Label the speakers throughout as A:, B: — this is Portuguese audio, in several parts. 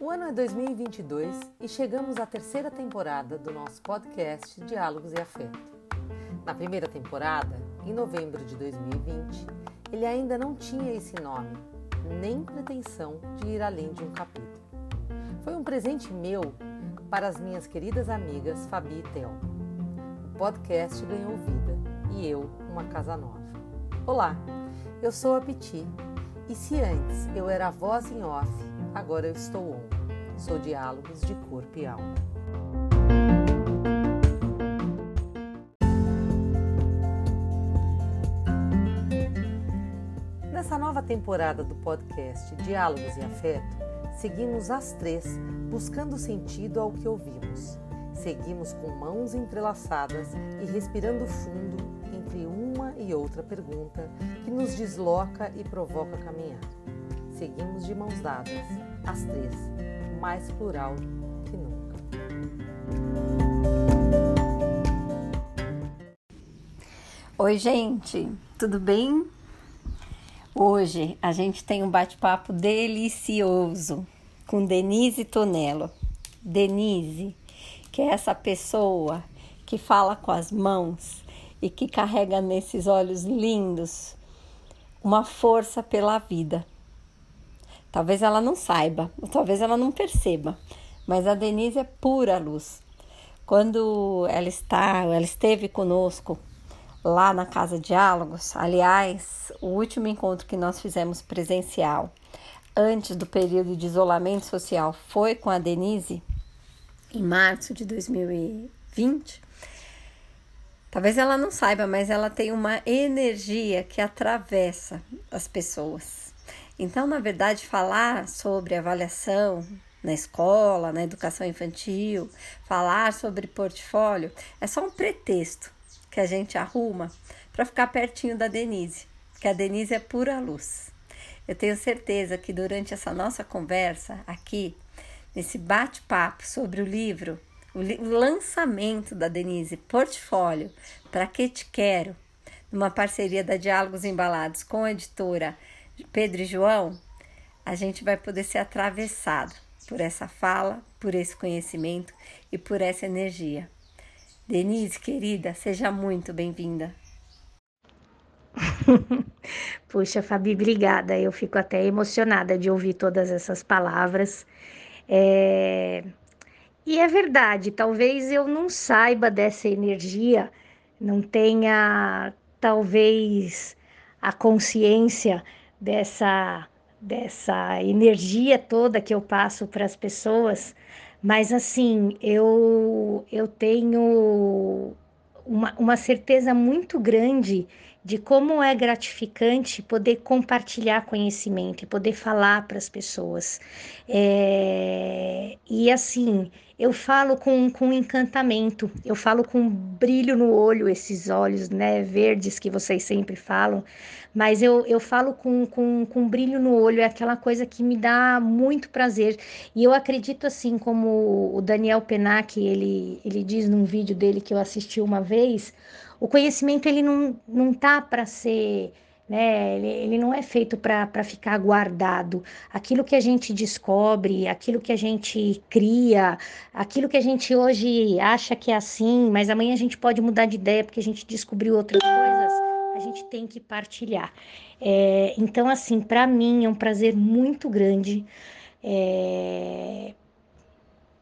A: O ano é 2022 e chegamos à terceira temporada do nosso podcast Diálogos e Afeto. Na primeira temporada, em novembro de 2020, ele ainda não tinha esse nome, nem pretensão de ir além de um capítulo. Foi um presente meu para as minhas queridas amigas Fabi e Theo. O podcast ganhou vida e eu uma casa nova. Olá, eu sou a Piti e se antes eu era a voz em off, agora eu estou on. Sou diálogos de corpo e alma. Nessa nova temporada do podcast Diálogos e Afeto, seguimos as três buscando sentido ao que ouvimos. Seguimos com mãos entrelaçadas e respirando fundo entre e outra pergunta que nos desloca e provoca caminhar. Seguimos de mãos dadas, as três, mais plural que nunca.
B: Oi, gente, tudo bem? Hoje a gente tem um bate-papo delicioso com Denise Tonello. Denise, que é essa pessoa que fala com as mãos e que carrega nesses olhos lindos uma força pela vida. Talvez ela não saiba, talvez ela não perceba, mas a Denise é pura luz. Quando ela está, ela esteve conosco lá na Casa Diálogos, aliás, o último encontro que nós fizemos presencial antes do período de isolamento social foi com a Denise em março de 2020. Talvez ela não saiba, mas ela tem uma energia que atravessa as pessoas. Então, na verdade, falar sobre avaliação na escola, na educação infantil, falar sobre portfólio é só um pretexto que a gente arruma para ficar pertinho da Denise, que a Denise é pura luz. Eu tenho certeza que durante essa nossa conversa aqui, nesse bate-papo sobre o livro, o, lançamento da Denise, Portfólio, Para Que Te Quero, numa parceria da Diálogos Embalados com a editora Pedro e João, a gente vai poder ser atravessado por essa fala, por esse conhecimento e por essa energia. Denise, querida, seja muito bem-vinda.
C: Puxa, Fabi, obrigada. Eu fico até emocionada de ouvir todas essas palavras. É... E é verdade, talvez eu não saiba dessa energia, não tenha talvez a consciência dessa dessa energia toda que eu passo para as pessoas, mas assim, eu eu tenho uma, uma certeza muito grande de como é gratificante poder compartilhar conhecimento e poder falar para as pessoas. É, e assim, eu falo com, com encantamento, eu falo com brilho no olho, esses olhos né, verdes que vocês sempre falam, mas eu, eu falo com, com, com brilho no olho, é aquela coisa que me dá muito prazer. E eu acredito assim, como o Daniel Penac, ele, ele diz num vídeo dele que eu assisti uma vez, o conhecimento ele não, não tá para ser né? Ele, ele não é feito para ficar guardado. Aquilo que a gente descobre, aquilo que a gente cria, aquilo que a gente hoje acha que é assim, mas amanhã a gente pode mudar de ideia porque a gente descobriu outras coisas, a gente tem que partilhar. É, então, assim, para mim é um prazer muito grande. É,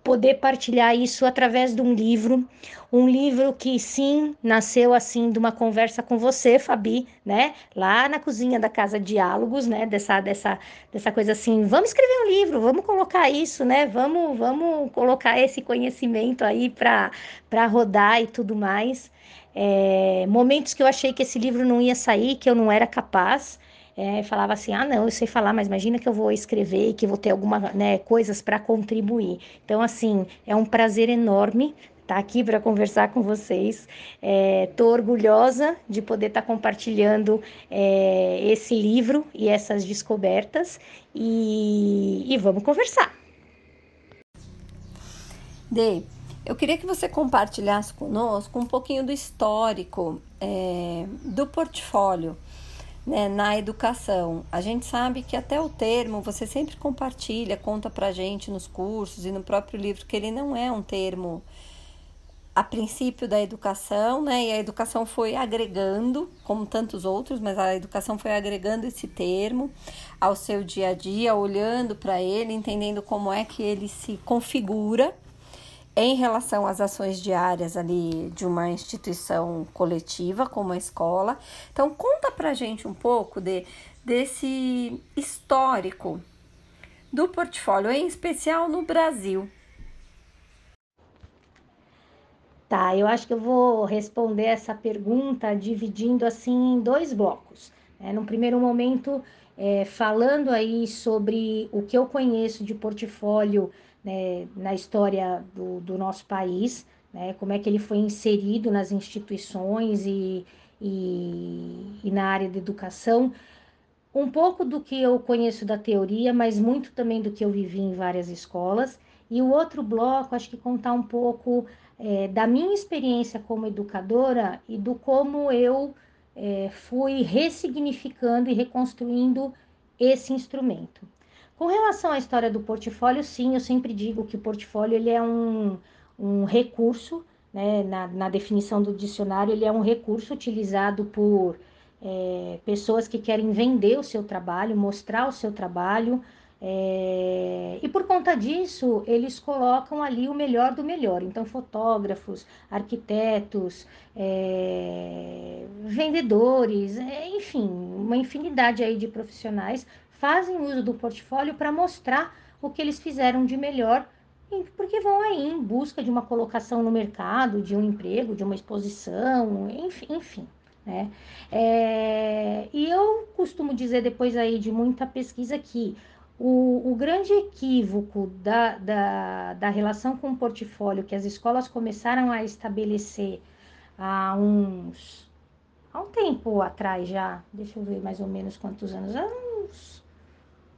C: poder partilhar isso através de um livro, um livro que sim nasceu assim de uma conversa com você, Fabi, né? Lá na cozinha da casa Diálogos, né? Dessa dessa dessa coisa assim, vamos escrever um livro, vamos colocar isso, né? Vamos vamos colocar esse conhecimento aí para para rodar e tudo mais. É, momentos que eu achei que esse livro não ia sair, que eu não era capaz é, falava assim: ah, não, eu sei falar, mas imagina que eu vou escrever e que vou ter algumas né, coisas para contribuir. Então, assim, é um prazer enorme estar tá aqui para conversar com vocês. Estou é, orgulhosa de poder estar tá compartilhando é, esse livro e essas descobertas e, e vamos conversar.
B: Dê, eu queria que você compartilhasse conosco um pouquinho do histórico é, do portfólio né, na educação. A gente sabe que até o termo você sempre compartilha, conta pra gente nos cursos e no próprio livro que ele não é um termo a princípio da educação, né? E a educação foi agregando, como tantos outros, mas a educação foi agregando esse termo ao seu dia a dia, olhando para ele, entendendo como é que ele se configura em relação às ações diárias ali de uma instituição coletiva como a escola. Então conta pra gente um pouco de, desse histórico do portfólio, em especial no Brasil.
C: Tá, eu acho que eu vou responder essa pergunta dividindo assim em dois blocos. É, no primeiro momento, é, falando aí sobre o que eu conheço de portfólio né, na história do, do nosso país, né, como é que ele foi inserido nas instituições e, e, e na área de educação. Um pouco do que eu conheço da teoria, mas muito também do que eu vivi em várias escolas. E o outro bloco, acho que contar um pouco é, da minha experiência como educadora e do como eu é, fui ressignificando e reconstruindo esse instrumento. Com relação à história do portfólio, sim, eu sempre digo que o portfólio ele é um, um recurso, né, na, na definição do dicionário, ele é um recurso utilizado por é, pessoas que querem vender o seu trabalho, mostrar o seu trabalho, é, e por conta disso, eles colocam ali o melhor do melhor. Então, fotógrafos, arquitetos, é, vendedores, é, enfim, uma infinidade aí de profissionais fazem uso do portfólio para mostrar o que eles fizeram de melhor, porque vão aí em busca de uma colocação no mercado, de um emprego, de uma exposição, enfim. enfim né? É, e eu costumo dizer depois aí de muita pesquisa que o, o grande equívoco da, da, da relação com o portfólio que as escolas começaram a estabelecer há uns. há um tempo atrás já, deixa eu ver mais ou menos quantos anos, há uns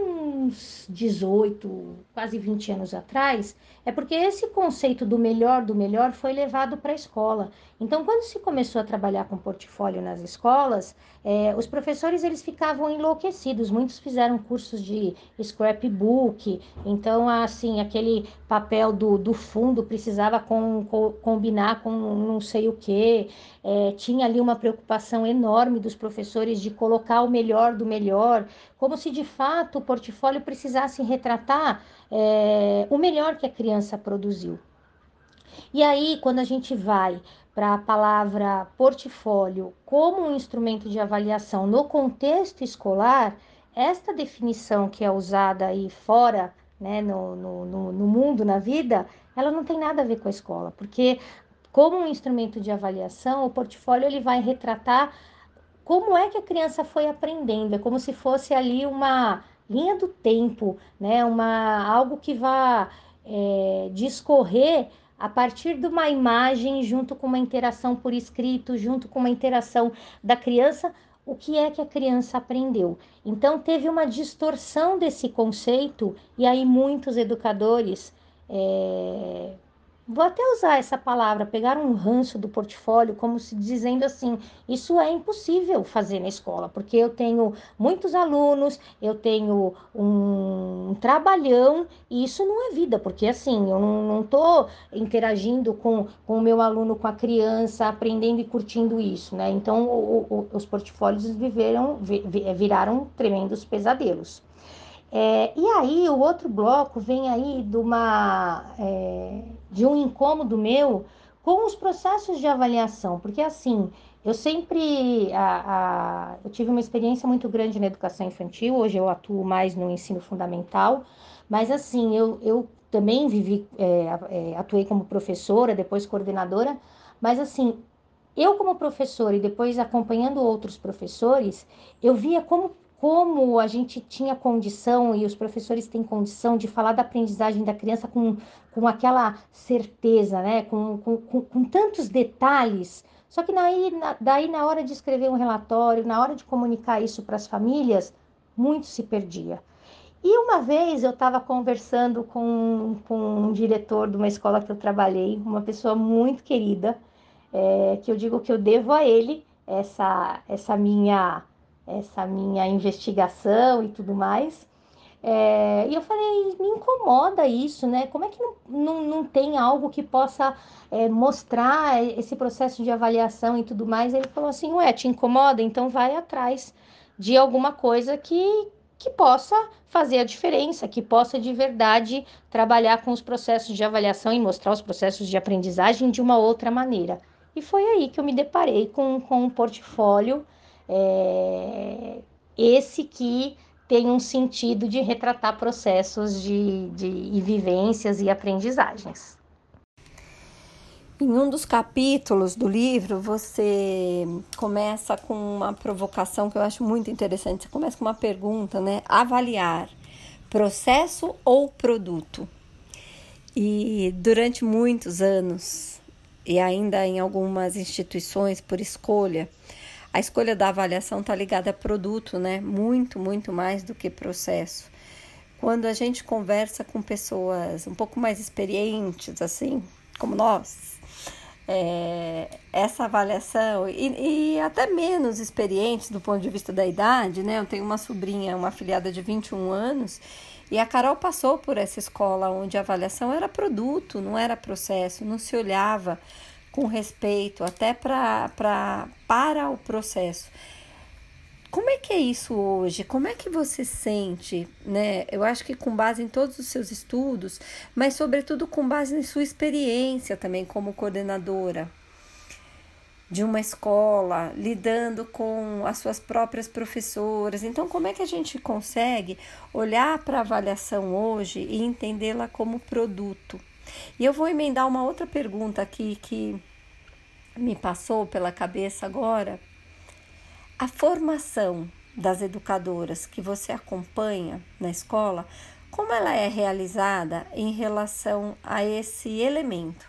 C: uns 18, quase 20 anos atrás, é porque esse conceito do melhor do melhor foi levado para a escola. Então, quando se começou a trabalhar com portfólio nas escolas, é, os professores eles ficavam enlouquecidos. Muitos fizeram cursos de scrapbook. Então, assim, aquele papel do, do fundo precisava com, com, combinar com não sei o que. É, tinha ali uma preocupação enorme dos professores de colocar o melhor do melhor, como se de fato portfólio precisasse retratar é, o melhor que a criança produziu. E aí, quando a gente vai para a palavra portfólio como um instrumento de avaliação no contexto escolar, esta definição que é usada aí fora, né, no, no, no mundo, na vida, ela não tem nada a ver com a escola, porque como um instrumento de avaliação, o portfólio ele vai retratar como é que a criança foi aprendendo, é como se fosse ali uma linha do tempo, né? Uma algo que vá é, discorrer a partir de uma imagem junto com uma interação por escrito, junto com uma interação da criança, o que é que a criança aprendeu. Então teve uma distorção desse conceito e aí muitos educadores é, Vou até usar essa palavra, pegar um ranço do portfólio, como se dizendo assim: isso é impossível fazer na escola, porque eu tenho muitos alunos, eu tenho um, trabalhão, e isso não é vida, porque assim, eu não estou interagindo com, com o meu aluno, com a criança, aprendendo e curtindo isso, né? Então, o, o, os portfólios viveram, viraram tremendos pesadelos. É, e aí, o outro bloco vem aí de, uma, é, de um incômodo meu com os processos de avaliação, porque assim, eu sempre a, a, eu tive uma experiência muito grande na educação infantil, hoje eu atuo mais no ensino fundamental, mas assim, eu, eu também vivi, é, é atuei como professora, depois coordenadora, mas assim, eu como professora e depois acompanhando outros professores, eu via como como a gente tinha condição e os professores têm condição de falar da aprendizagem da criança com, com aquela certeza, né? com, com, com, com tantos detalhes. Só que daí na, daí, na hora de escrever um relatório, na hora de comunicar isso para as famílias, muito se perdia. E uma vez eu estava conversando com, com um diretor de uma escola que eu trabalhei, uma pessoa muito querida, é, que eu digo que eu devo a ele essa, essa minha essa minha investigação e tudo mais. É, e eu falei, me incomoda isso, né? Como é que não, não, não tem algo que possa é, mostrar esse processo de avaliação e tudo mais? Ele falou assim, ué, te incomoda? Então vai atrás de alguma coisa que, que possa fazer a diferença, que possa de verdade trabalhar com os processos de avaliação e mostrar os processos de aprendizagem de uma outra maneira. E foi aí que eu me deparei com, com um portfólio, é, esse que tem um sentido de retratar processos de, de e vivências e aprendizagens.
B: Em um dos capítulos do livro, você começa com uma provocação que eu acho muito interessante. Você começa com uma pergunta, né? Avaliar processo ou produto? E durante muitos anos, e ainda em algumas instituições por escolha, a escolha da avaliação está ligada a produto, né? Muito, muito mais do que processo. Quando a gente conversa com pessoas um pouco mais experientes, assim, como nós, é, essa avaliação, e, e, até menos experientes do ponto de vista da idade, né? Eu tenho uma sobrinha, uma afiliada de 21 anos, e a Carol passou por essa escola onde a avaliação era produto, não era processo, não se olhava com respeito até pra, pra, para o processo. Como é que é isso hoje? Como é que você sente, né? Eu acho que com base em todos os seus estudos, mas sobretudo com base em sua experiência também como coordenadora de uma escola, lidando com as suas próprias professoras. Então, como é que a gente consegue olhar para a avaliação hoje e entendê-la como produto? E eu vou emendar uma outra pergunta aqui que me passou pela cabeça agora. A formação das educadoras que você acompanha na escola, como ela é realizada em relação a esse elemento?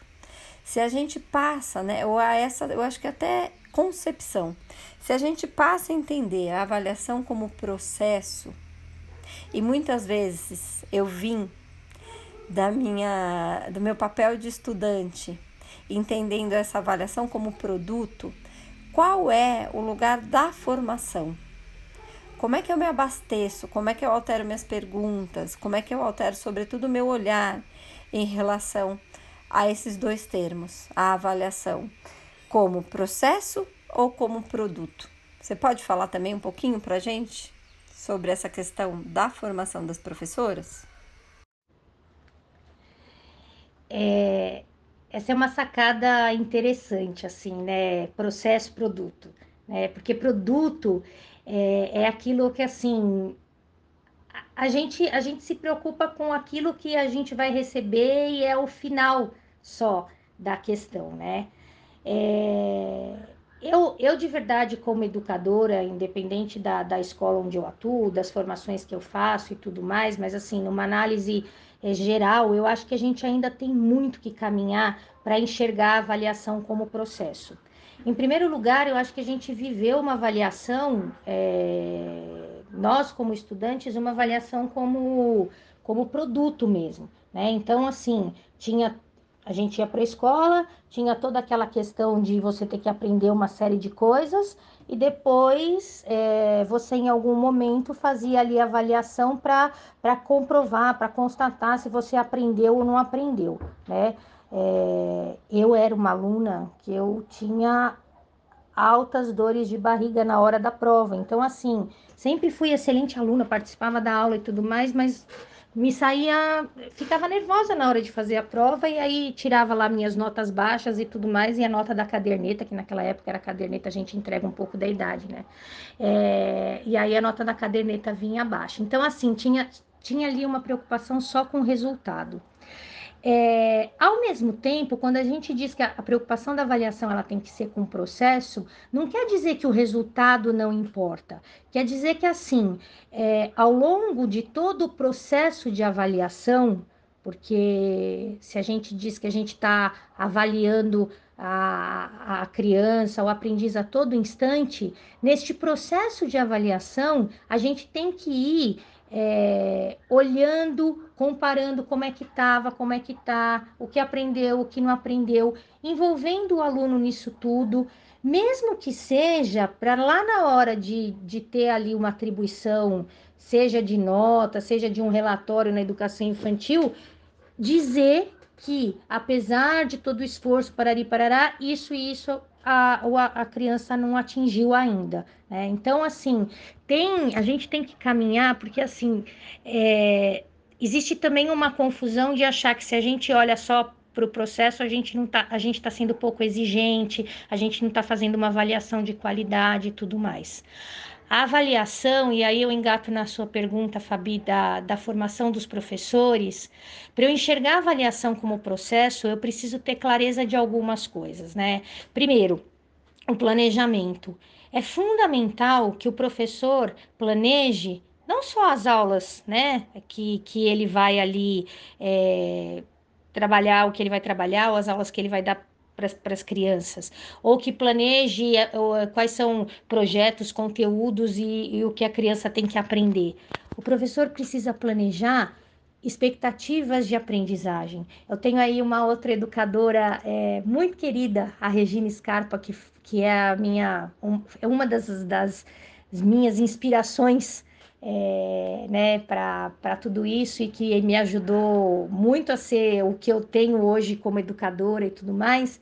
B: Se a gente passa, né, ou a essa, eu acho que até concepção, se a gente passa a entender a avaliação como processo, e muitas vezes eu vim da minha do meu papel de estudante, entendendo essa avaliação como produto, qual é o lugar da formação? Como é que eu me abasteço? Como é que eu altero minhas perguntas? Como é que eu altero, sobretudo, o meu olhar em relação a esses dois termos, a avaliação, como processo ou como produto? Você pode falar também um pouquinho para gente sobre essa questão da formação das professoras?
C: É, essa é uma sacada interessante, assim, né? Processo, produto, né? Porque produto é, é aquilo que, assim, a gente, a gente se preocupa com aquilo que a gente vai receber e é o final só da questão, né? É, eu, eu, de verdade, como educadora, independente da, da escola onde eu atuo, das formações que eu faço e tudo mais, mas assim, numa análise é, geral, eu acho que a gente ainda tem muito que caminhar para enxergar a avaliação como processo. Em primeiro lugar, eu acho que a gente viveu uma avaliação, é, nós como estudantes, uma avaliação como, como produto mesmo. Né? Então, assim, tinha a gente ia para a escola, tinha toda aquela questão de você ter que aprender uma série de coisas e depois é, você em algum momento fazia ali a avaliação para comprovar, para constatar se você aprendeu ou não aprendeu, né? É, eu era uma aluna que eu tinha altas dores de barriga na hora da prova, então assim, sempre fui excelente aluna, participava da aula e tudo mais, mas me saía, ficava nervosa na hora de fazer a prova e aí tirava lá minhas notas baixas e tudo mais e a nota da caderneta, que naquela época era caderneta, a gente entrega um pouco da idade, né? É, e aí a nota da caderneta vinha abaixo. Então, assim, tinha, tinha ali uma preocupação só com o resultado. É, ao mesmo tempo, quando a gente diz que a, preocupação da avaliação ela tem que ser com o processo, não quer dizer que o resultado não importa. Quer dizer que assim, é, ao longo de todo o processo de avaliação, porque se a gente diz que a gente está avaliando a, a criança, o aprendiz a todo instante, neste processo de avaliação, a gente tem que ir é, olhando, comparando como é que estava, como é que está, o que aprendeu, o que não aprendeu, envolvendo o aluno nisso tudo, mesmo que seja para lá na hora de, de ter ali uma atribuição, seja de nota, seja de um relatório na educação infantil, dizer que, apesar de todo o esforço, parari, parará, isso e isso a, a, criança não atingiu ainda. Né? Então, assim, tem, a gente tem que caminhar, porque assim, é, existe também uma confusão de achar que se a gente olha só para o processo, a gente não tá, a gente está sendo pouco exigente, a gente não está fazendo uma avaliação de qualidade e tudo mais. A avaliação, e aí eu engato na sua pergunta, Fabi, da, da formação dos professores, para eu enxergar a avaliação como processo, eu preciso ter clareza de algumas coisas, né? Primeiro, o planejamento. É fundamental que o professor planeje não só as aulas, né, que, que ele vai ali é, trabalhar, o que ele vai trabalhar, ou as aulas que ele vai dar para as crianças, ou que planeje eh, eh, quais são projetos, conteúdos e, e o que a criança tem que aprender. O professor precisa planejar expectativas de aprendizagem. Eu tenho aí uma outra educadora é, muito querida, a Regina Scarpa, que, que é a minha um, é uma das, das minhas inspirações é, né, para tudo isso e que me ajudou muito a ser o que eu tenho hoje como educadora e tudo mais.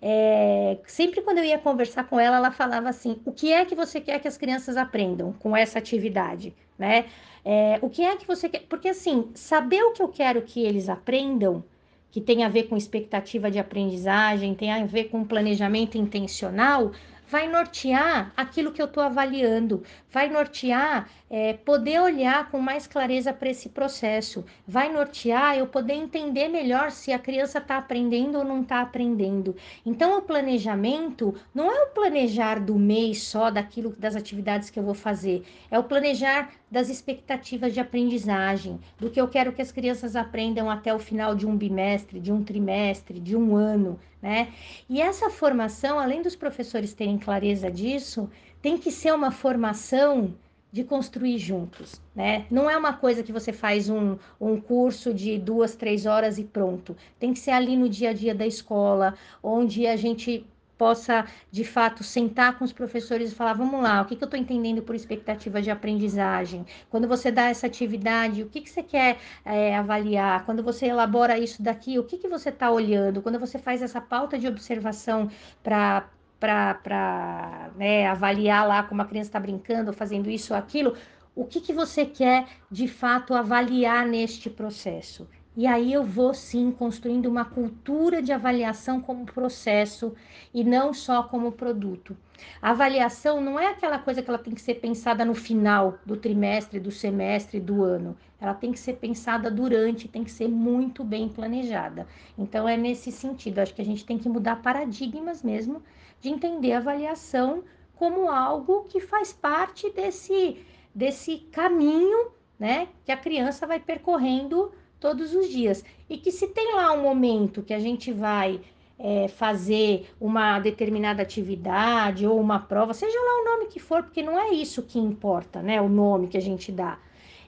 C: É, sempre quando eu ia conversar com ela, ela falava assim: o que é que você quer que as crianças aprendam com essa atividade, né? É, o que é que você quer? Porque assim, saber o que eu quero que eles aprendam, que tem a ver com expectativa de aprendizagem, tem a ver com planejamento intencional, vai nortear aquilo que eu estou avaliando, vai nortear é, poder olhar com mais clareza para esse processo, vai nortear eu poder entender melhor se a criança está aprendendo ou não está aprendendo. Então, o planejamento não é o planejar do mês só daquilo das atividades que eu vou fazer, é o planejar das expectativas de aprendizagem, do que eu quero que as crianças aprendam até o final de um bimestre, de um trimestre, de um ano, né? E essa formação, além dos professores terem clareza disso, tem que ser uma formação de construir juntos, né? Não é uma coisa que você faz um, um curso de duas, três horas e pronto. Tem que ser ali no dia a dia da escola, onde a gente possa, de fato, sentar com os professores e falar: vamos lá, o que, que eu estou entendendo por expectativa de aprendizagem? Quando você dá essa atividade, o que, que você quer é, avaliar? Quando você elabora isso daqui, o que, que você está olhando? Quando você faz essa pauta de observação para para né, avaliar lá como a criança está brincando, fazendo isso ou aquilo, o que, que você quer de fato avaliar neste processo? E aí eu vou sim construindo uma cultura de avaliação como processo e não só como produto. A avaliação não é aquela coisa que ela tem que ser pensada no final do trimestre, do semestre, do ano. Ela tem que ser pensada durante, tem que ser muito bem planejada. Então é nesse sentido, acho que a gente tem que mudar paradigmas mesmo de entender a avaliação como algo que faz parte desse desse caminho, né, que a criança vai percorrendo todos os dias. E que se tem lá um momento que a gente vai é, fazer uma determinada atividade ou uma prova, seja lá o nome que for, porque não é isso que importa, né? O nome que a gente dá.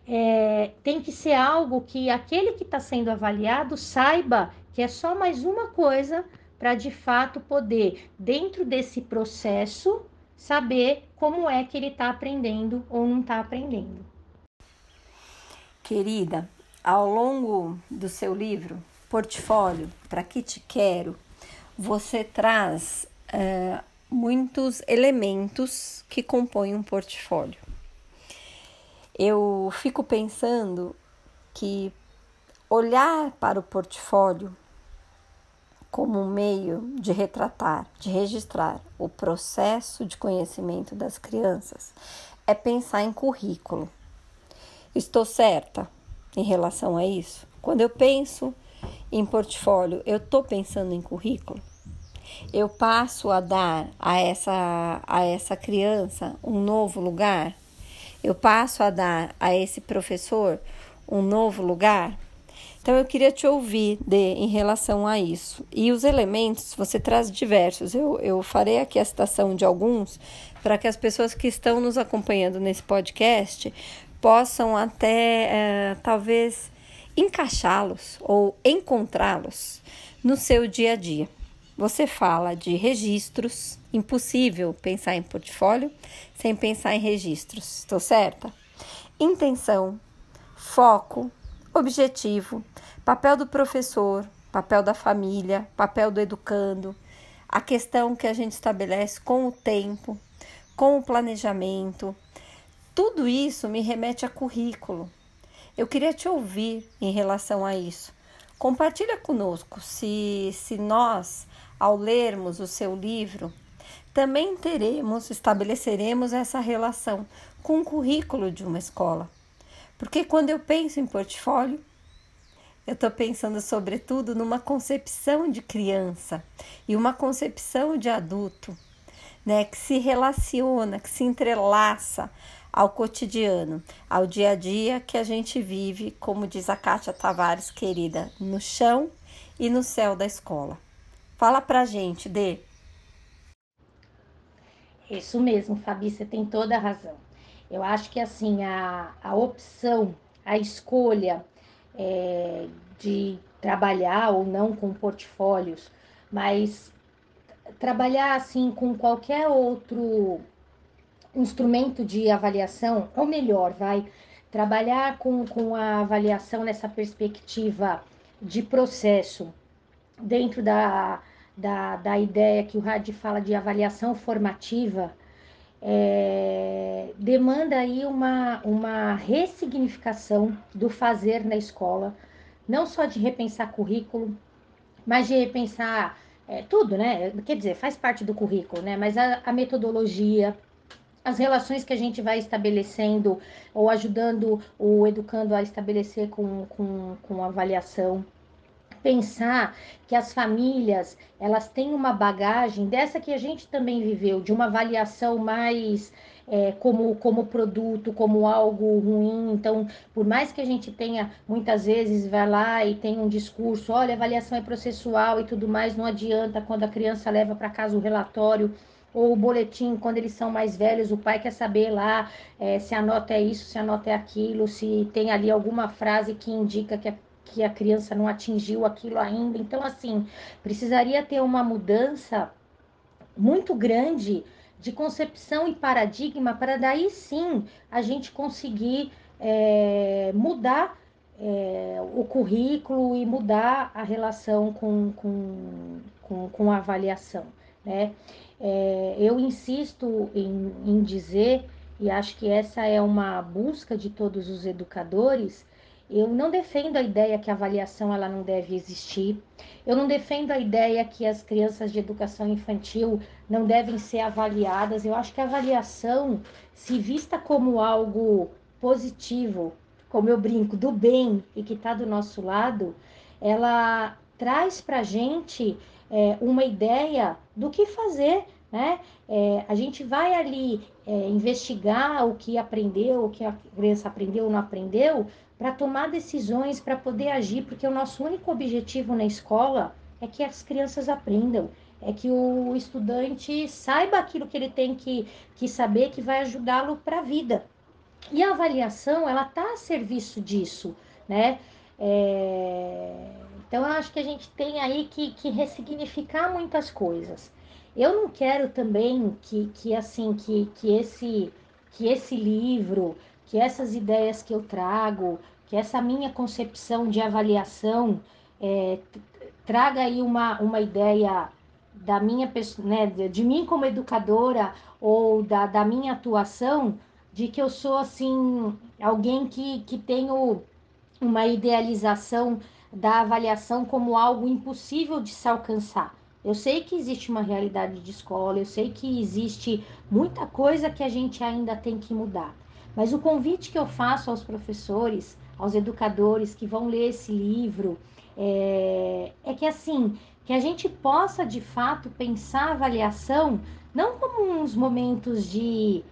C: É, tem que ser algo que aquele que está sendo avaliado saiba que é só mais uma coisa para de fato poder, dentro desse processo, saber como é que ele está aprendendo ou não está aprendendo.
B: Querida, ao longo do seu livro, Portfólio, Para Que Te Quero, você traz é, muitos elementos que compõem um portfólio. Eu fico pensando que olhar para o portfólio como um meio de retratar, de registrar o processo de conhecimento das crianças é pensar em currículo. Estou certa? em relação a isso? Quando eu penso em portfólio, eu estou pensando em currículo? Eu passo a dar a essa, a essa criança um novo lugar? Eu passo a dar a esse professor um novo lugar? Então eu queria te ouvir de, em relação a isso. E os elementos, você traz diversos. Eu, eu farei aqui a citação de alguns para que as pessoas que estão nos acompanhando nesse podcast possam até é, talvez encaixá-los ou encontrá-los no seu dia a dia. você fala de registros. Impossível pensar em portfólio sem pensar em registros. Estou certa? Intenção, foco, objetivo, papel do professor, papel da família, papel do educando, a questão que a gente estabelece com o tempo, com o planejamento. Tudo isso me remete a currículo. Eu queria te ouvir em relação a isso. Compartilha conosco se, se nós, ao lermos o seu livro, também teremos, estabeleceremos essa relação com o currículo de uma escola. Porque quando eu penso em portfólio, eu estou pensando, sobretudo, numa concepção de criança e uma concepção de adulto, né, que se relaciona, que se entrelaça ao cotidiano, ao dia a dia que a gente vive, como diz a Kátia Tavares, querida, no chão e no céu da escola. Fala pra gente, Dê.
C: Isso mesmo, Fabi, você tem toda a razão. Eu acho que assim, a, a opção, a escolha é, de trabalhar ou não com portfólios, mas trabalhar assim com qualquer outro instrumento de avaliação, ou melhor, vai trabalhar com, com a avaliação nessa perspectiva de processo, dentro da, da, da ideia que o RAD fala de avaliação formativa, é, demanda aí uma, uma ressignificação do fazer na escola, não só de repensar currículo, mas de repensar é, tudo, né? Quer dizer, faz parte do currículo, né? Mas a, a metodologia, as relações que a gente vai estabelecendo ou ajudando o educando a estabelecer com, com, com avaliação. Pensar que as famílias elas têm uma bagagem dessa que a gente também viveu, de uma avaliação mais é, como, como produto, como algo ruim. Então, por mais que a gente tenha, muitas vezes, vai lá e tem um discurso, olha, avaliação é processual e tudo mais, não adianta quando a criança leva para casa o relatório ou o boletim, quando eles são mais velhos, o pai quer saber lá é, se a nota é isso, se a nota é aquilo, se tem ali alguma frase que indica que a, que a criança não atingiu aquilo ainda. Então, assim, precisaria ter uma mudança muito grande de concepção e paradigma para daí sim a gente conseguir é, mudar é, o currículo e mudar a relação com, com, com, com a avaliação. Né? É, eu insisto em, em dizer, e acho que essa é uma busca de todos os educadores, eu não defendo a ideia que a avaliação ela não deve existir. Eu não defendo a ideia que as crianças de educação infantil não devem ser avaliadas. Eu acho que a avaliação, se vista como algo positivo, como eu brinco, do bem e que está do nosso lado, ela traz para a gente é, uma ideia do que fazer, né? É, a gente vai ali é, investigar o que aprendeu, o que a criança aprendeu ou não aprendeu, para tomar decisões, para poder agir, porque o nosso único objetivo na escola é que as crianças aprendam, é que o estudante saiba aquilo que ele tem que, que saber, que vai ajudá-lo para a vida. E a avaliação, ela está a serviço disso, né? É... Então, eu acho que a gente tem aí que, que ressignificar muitas coisas. Eu não quero também que, que assim, que, que, esse, que esse livro, que essas ideias que eu trago, que essa minha concepção de avaliação é, traga aí uma, uma ideia da minha né, de mim como educadora ou da, da minha atuação de que eu sou assim alguém que, que tenho uma idealização da avaliação como algo impossível de se alcançar. Eu sei que existe uma realidade de escola, eu sei que existe muita coisa que a gente ainda tem que mudar. Mas o convite que eu faço aos professores, aos educadores que vão ler esse livro, é, é que assim, que a gente possa de fato pensar a avaliação não como uns momentos de,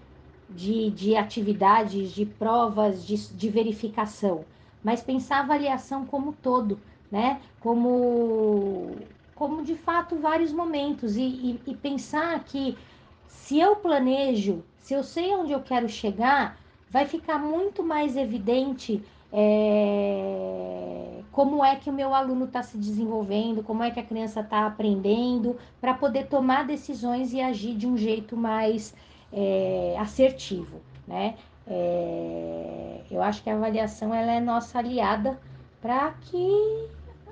C: de, de atividades, de provas, de, de verificação, mas pensar a avaliação como todo, né? Como, como de fato vários momentos e, e, e pensar que se eu planejo, se eu sei onde eu quero chegar, vai ficar muito mais evidente é, como é que o meu aluno está se desenvolvendo, como é que a criança está aprendendo, para poder tomar decisões e agir de um jeito mais é, assertivo, né? É, eu acho que a avaliação ela é nossa aliada para que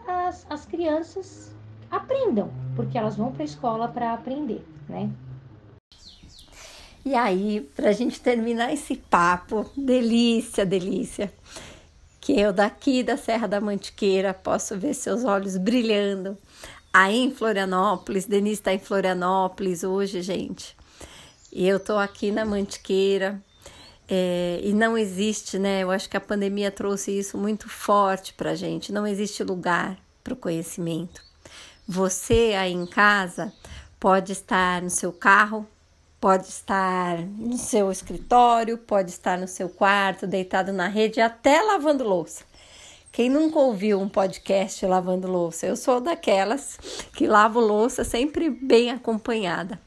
C: as, as crianças aprendam, porque elas vão para a escola para aprender, né?
B: E aí, para a gente terminar esse papo, delícia, delícia, que eu daqui da Serra da Mantiqueira posso ver seus olhos brilhando. Aí em Florianópolis, Denise está em Florianópolis hoje, gente. E eu tô aqui na Mantiqueira. É, e não existe, né? Eu acho que a pandemia trouxe isso muito forte pra gente. Não existe lugar para o conhecimento. Você aí em casa pode estar no seu carro, pode estar no seu escritório, pode estar no seu quarto, deitado na rede, até lavando louça. Quem nunca ouviu um podcast lavando louça? Eu sou daquelas que lavo louça sempre bem acompanhada.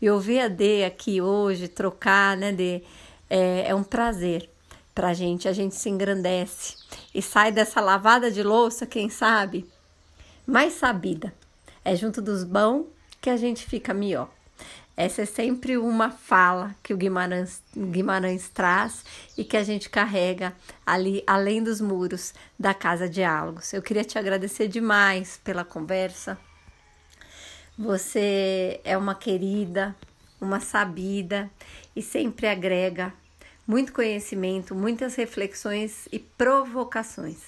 B: E ouvir a D aqui hoje, trocar, né, D, é, é um prazer pra gente. A gente se engrandece e sai dessa lavada de louça, quem sabe, mais sabida. É junto dos bons que a gente fica melhor. Essa é sempre uma fala que o Guimarães, Guimarães traz e que a gente carrega ali além dos muros da Casa Diálogos. Eu queria te agradecer demais pela conversa. Você é uma querida, uma sabida e sempre agrega muito conhecimento, muitas reflexões e provocações.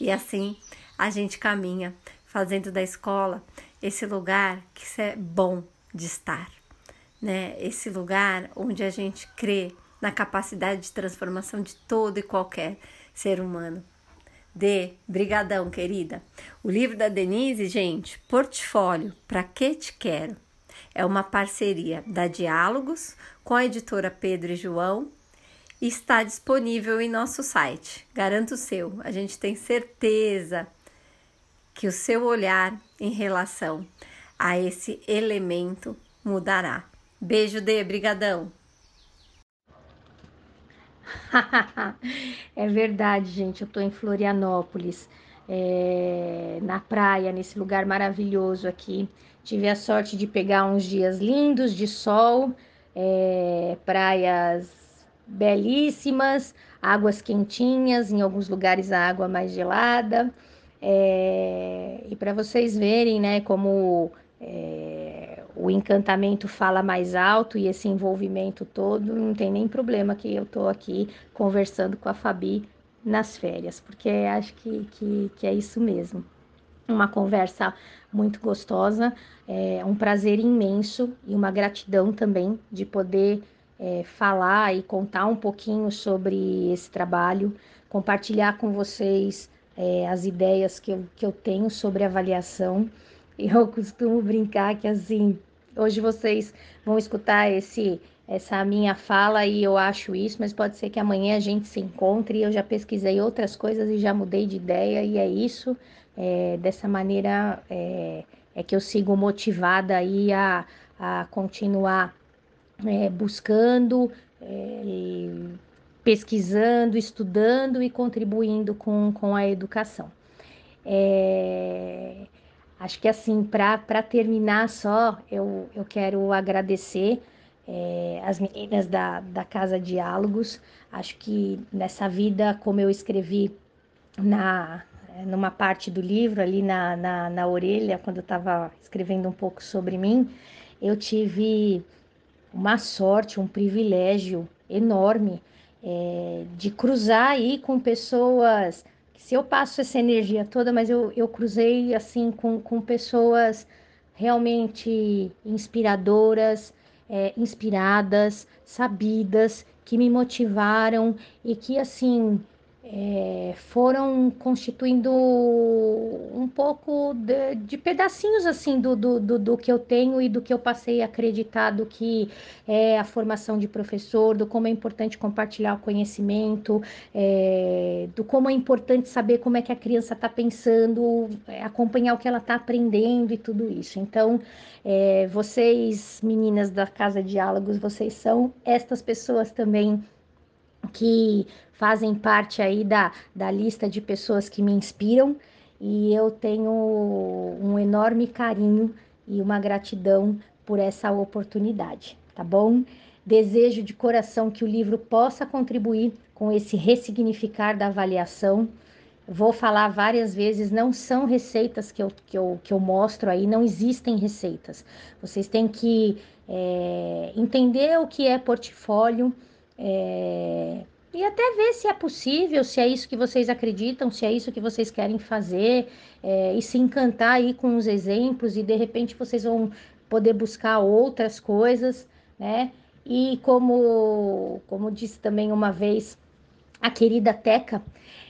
B: E assim a gente caminha fazendo da escola esse lugar que é bom de estar né? Esse lugar onde a gente crê na capacidade de transformação de todo e qualquer ser humano. D, brigadão, querida. O livro da Denise, gente, Portfólio, Pra Que Te Quero, é uma parceria da Diálogos com a editora Pedro e João e está disponível em nosso site. Garanto o seu. A gente tem certeza que o seu olhar em relação a esse elemento mudará. Beijo, Dê, brigadão.
C: é verdade, gente. Eu tô em Florianópolis, é, na praia, nesse lugar maravilhoso aqui. Tive a sorte de pegar uns dias lindos de sol, é, praias belíssimas, águas quentinhas, em alguns lugares a água mais gelada. É, e para vocês verem, né, como é, o encantamento fala mais alto e esse envolvimento todo, não tem nem problema que eu estou aqui conversando com a Fabi nas férias, porque acho que, que, que é isso mesmo. Uma conversa muito gostosa, é um prazer imenso e uma gratidão também de poder é, falar e contar um pouquinho sobre esse trabalho, compartilhar com vocês é, as ideias que eu, que eu tenho sobre avaliação eu costumo brincar que assim, hoje vocês vão escutar esse essa minha fala e eu acho isso, mas pode ser que amanhã a gente se encontre. Eu já pesquisei outras coisas e já mudei de ideia e é isso. É, dessa maneira é, é, que eu sigo motivada aí a, a continuar é, buscando, é, pesquisando, estudando e contribuindo com, com a educação. É, Acho que assim, para terminar só, eu, eu quero agradecer é, as meninas da, da Casa Diálogos. Acho que nessa vida, como eu escrevi na numa parte do livro, ali na, na, na orelha, quando eu estava escrevendo um pouco sobre mim, eu tive uma sorte, um privilégio enorme é, de cruzar aí com pessoas se eu passo essa energia toda, mas eu, eu cruzei assim com, com pessoas realmente inspiradoras, é, inspiradas, sabidas, que me motivaram e que assim é, foram constituindo um pouco de, de pedacinhos assim do, do, do, do, que eu tenho e do que eu passei a acreditar do que é a formação de professor, do como é importante compartilhar o conhecimento, é, do como é importante saber como é que a criança está pensando, é, acompanhar o que ela está aprendendo e tudo isso. Então, é, vocês, meninas da Casa Diálogos, vocês são estas pessoas também que fazem parte aí da, da lista de pessoas que me inspiram e eu tenho um enorme carinho e uma gratidão por essa oportunidade, tá bom? Desejo de coração que o livro possa contribuir com esse ressignificar da avaliação. Vou falar várias vezes, não são receitas que eu, que eu, que eu mostro aí, não existem receitas. Vocês têm que é, entender o que é portfólio, é, e até ver se é possível, se é isso que vocês acreditam, se é isso que vocês querem fazer, é, e se encantar aí com os exemplos, e de repente vocês vão poder buscar outras coisas, né? E como, como disse também uma vez a querida Teca,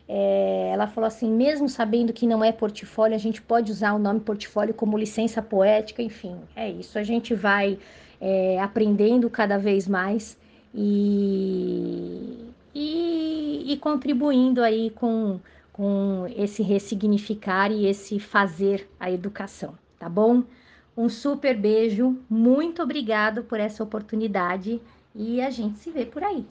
C: é, ela falou assim: mesmo sabendo que não é portfólio, a gente pode usar o nome portfólio como licença poética, enfim, é isso. A gente vai é, aprendendo cada vez mais e, e, e contribuindo aí com, com esse ressignificar e esse fazer a educação, tá bom? Um super beijo, muito obrigado por essa oportunidade e a gente se vê por aí.